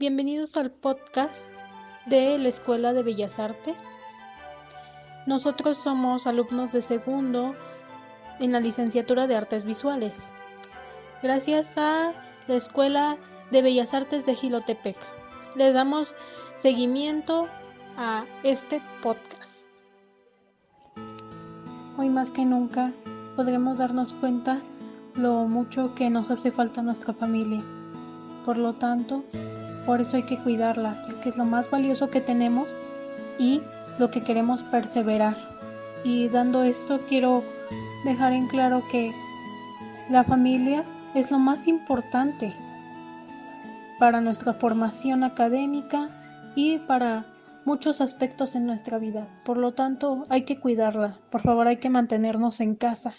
Bienvenidos al podcast de la Escuela de Bellas Artes. Nosotros somos alumnos de segundo en la licenciatura de Artes Visuales, gracias a la Escuela de Bellas Artes de Gilotepec. Le damos seguimiento a este podcast. Hoy más que nunca podremos darnos cuenta lo mucho que nos hace falta nuestra familia. Por lo tanto, por eso hay que cuidarla, ya que es lo más valioso que tenemos y lo que queremos perseverar. Y dando esto quiero dejar en claro que la familia es lo más importante para nuestra formación académica y para muchos aspectos en nuestra vida. Por lo tanto, hay que cuidarla. Por favor, hay que mantenernos en casa.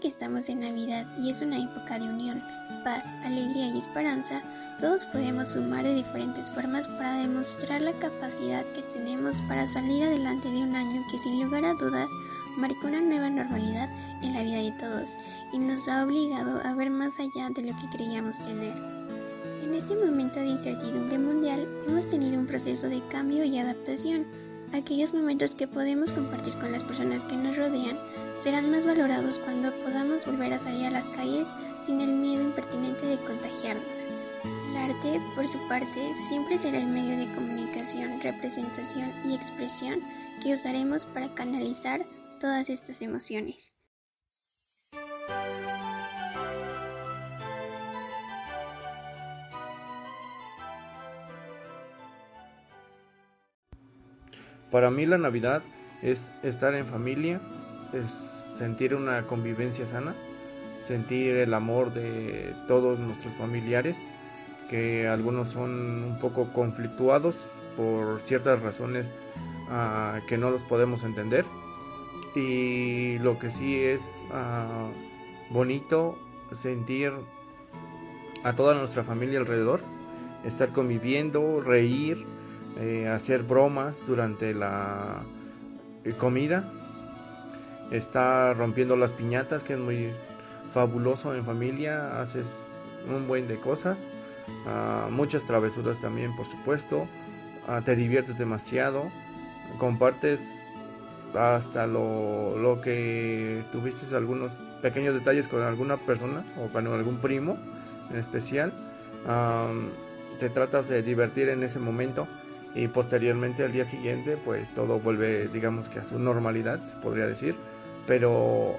Que estamos en Navidad y es una época de unión, paz, alegría y esperanza, todos podemos sumar de diferentes formas para demostrar la capacidad que tenemos para salir adelante de un año que sin lugar a dudas marcó una nueva normalidad en la vida de todos y nos ha obligado a ver más allá de lo que creíamos tener. En este momento de incertidumbre mundial hemos tenido un proceso de cambio y adaptación. Aquellos momentos que podemos compartir con las personas que nos rodean serán más valorados cuando podamos volver a salir a las calles sin el miedo impertinente de contagiarnos. El arte, por su parte, siempre será el medio de comunicación, representación y expresión que usaremos para canalizar todas estas emociones. Para mí la Navidad es estar en familia, es sentir una convivencia sana, sentir el amor de todos nuestros familiares, que algunos son un poco conflictuados por ciertas razones uh, que no los podemos entender. Y lo que sí es uh, bonito sentir a toda nuestra familia alrededor, estar conviviendo, reír, eh, hacer bromas durante la comida. Está rompiendo las piñatas, que es muy fabuloso en familia, haces un buen de cosas, uh, muchas travesuras también, por supuesto, uh, te diviertes demasiado, compartes hasta lo, lo, que tuviste algunos pequeños detalles con alguna persona o con algún primo en especial, um, te tratas de divertir en ese momento y posteriormente al día siguiente pues todo vuelve digamos que a su normalidad se podría decir pero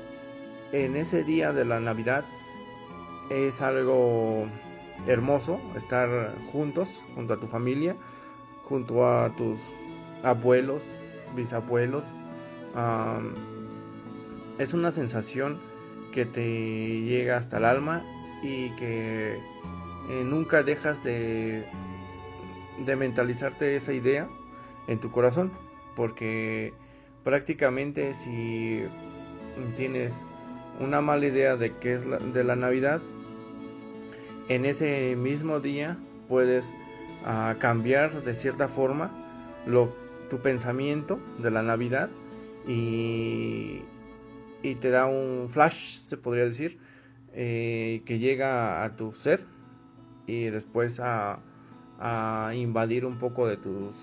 en ese día de la Navidad es algo hermoso estar juntos, junto a tu familia, junto a tus abuelos, bisabuelos. es una sensación que te llega hasta el alma y que eh, nunca dejas de, de mentalizarte esa idea en tu corazón, porque prácticamente si tienes una mala idea de qué es la, de la Navidad, en ese mismo día puedes uh, cambiar de cierta forma lo, tu pensamiento de la Navidad y, y te da un flash, se podría decir, eh, que llega a tu ser y después a, a invadir un poco de tus...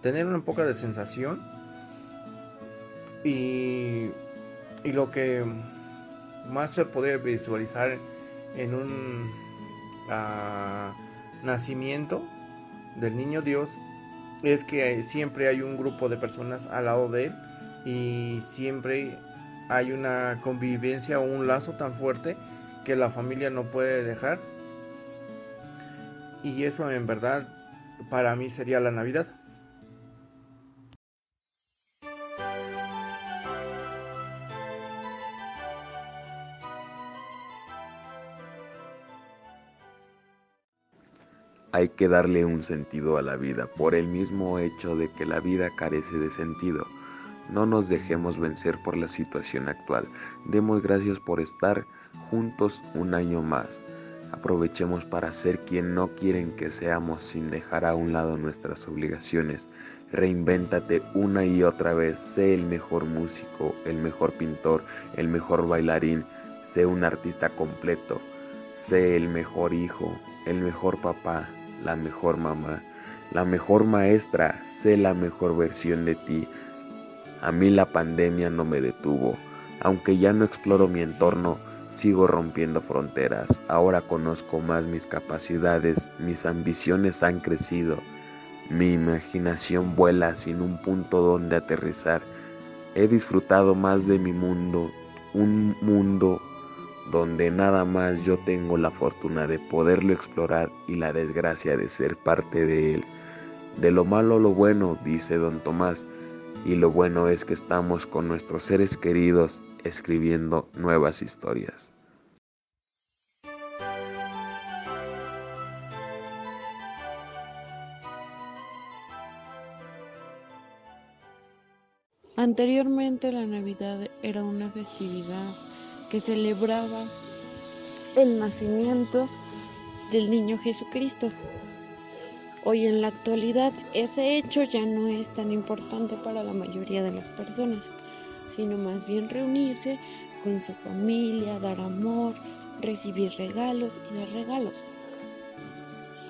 tener una poca de sensación y y lo que más se puede visualizar en un uh, nacimiento del niño Dios es que siempre hay un grupo de personas al lado de él y siempre hay una convivencia o un lazo tan fuerte que la familia no puede dejar. Y eso en verdad para mí sería la Navidad. Hay que darle un sentido a la vida por el mismo hecho de que la vida carece de sentido. No nos dejemos vencer por la situación actual. Demos gracias por estar juntos un año más. Aprovechemos para ser quien no quieren que seamos sin dejar a un lado nuestras obligaciones. Reinvéntate una y otra vez. Sé el mejor músico, el mejor pintor, el mejor bailarín. Sé un artista completo. Sé el mejor hijo, el mejor papá, la mejor mamá, la mejor maestra. Sé la mejor versión de ti. A mí la pandemia no me detuvo. Aunque ya no exploro mi entorno, sigo rompiendo fronteras. Ahora conozco más mis capacidades, mis ambiciones han crecido. Mi imaginación vuela sin un punto donde aterrizar. He disfrutado más de mi mundo, un mundo donde nada más yo tengo la fortuna de poderlo explorar y la desgracia de ser parte de él. De lo malo lo bueno, dice don Tomás, y lo bueno es que estamos con nuestros seres queridos escribiendo nuevas historias. Anteriormente la Navidad era una festividad que celebraba el nacimiento del niño Jesucristo. Hoy en la actualidad ese hecho ya no es tan importante para la mayoría de las personas, sino más bien reunirse con su familia, dar amor, recibir regalos y dar regalos.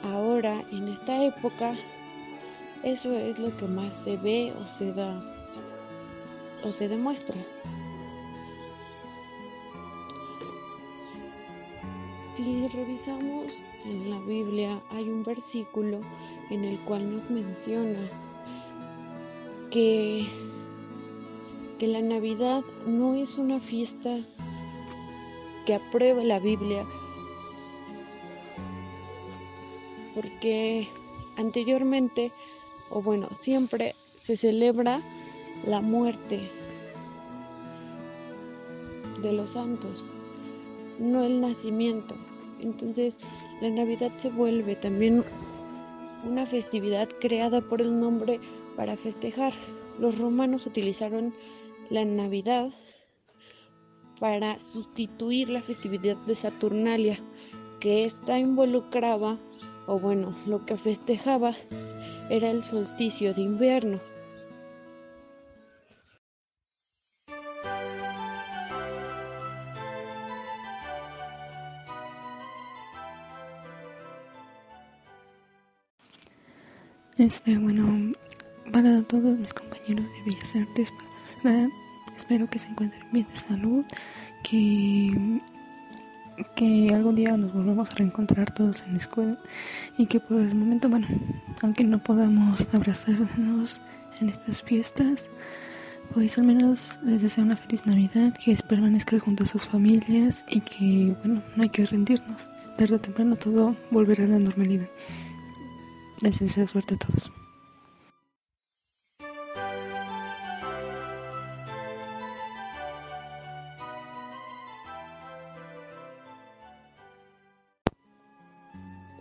Ahora, en esta época, eso es lo que más se ve o se da o se demuestra. Si revisamos en la Biblia hay un versículo en el cual nos menciona que, que la Navidad no es una fiesta que apruebe la Biblia porque anteriormente o bueno siempre se celebra la muerte de los santos, no el nacimiento. Entonces la Navidad se vuelve también una festividad creada por el nombre para festejar. Los romanos utilizaron la Navidad para sustituir la festividad de Saturnalia, que esta involucraba, o bueno, lo que festejaba era el solsticio de invierno. Este, bueno, para todos mis compañeros de Bellas Artes, espero que se encuentren bien de salud, que, que algún día nos volvamos a reencontrar todos en la escuela y que por el momento, bueno, aunque no podamos abrazarnos en estas fiestas, pues al menos les deseo una feliz Navidad, que permanezcan junto a sus familias y que, bueno, no hay que rendirnos. Tarde o temprano todo volverá a la normalidad. Les deseo suerte a todos.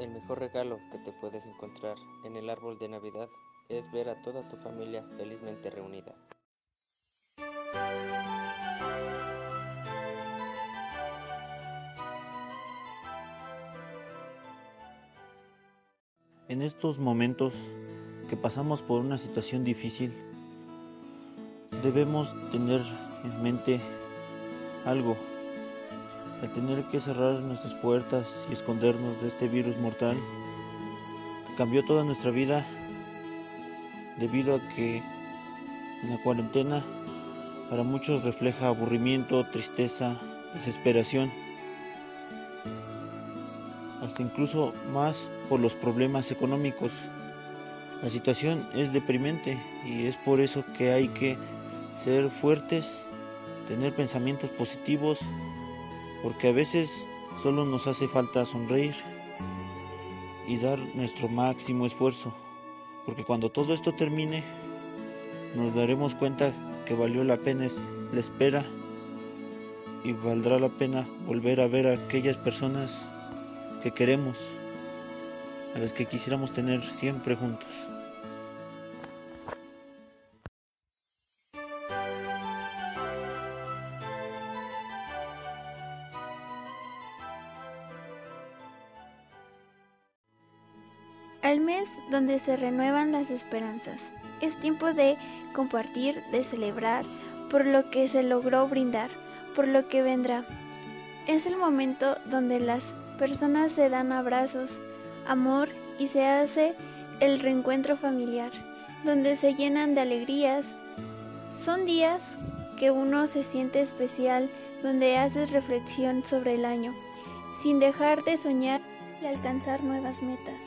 El mejor regalo que te puedes encontrar en el árbol de Navidad es ver a toda tu familia felizmente reunida. En estos momentos que pasamos por una situación difícil, debemos tener en mente algo. Al tener que cerrar nuestras puertas y escondernos de este virus mortal, cambió toda nuestra vida debido a que la cuarentena para muchos refleja aburrimiento, tristeza, desesperación hasta incluso más por los problemas económicos. La situación es deprimente y es por eso que hay que ser fuertes, tener pensamientos positivos, porque a veces solo nos hace falta sonreír y dar nuestro máximo esfuerzo, porque cuando todo esto termine, nos daremos cuenta que valió la pena la espera y valdrá la pena volver a ver a aquellas personas que queremos, a las que quisiéramos tener siempre juntos. Al mes donde se renuevan las esperanzas. Es tiempo de compartir, de celebrar por lo que se logró brindar, por lo que vendrá. Es el momento donde las personas se dan abrazos, amor y se hace el reencuentro familiar, donde se llenan de alegrías. Son días que uno se siente especial, donde haces reflexión sobre el año, sin dejar de soñar y alcanzar nuevas metas.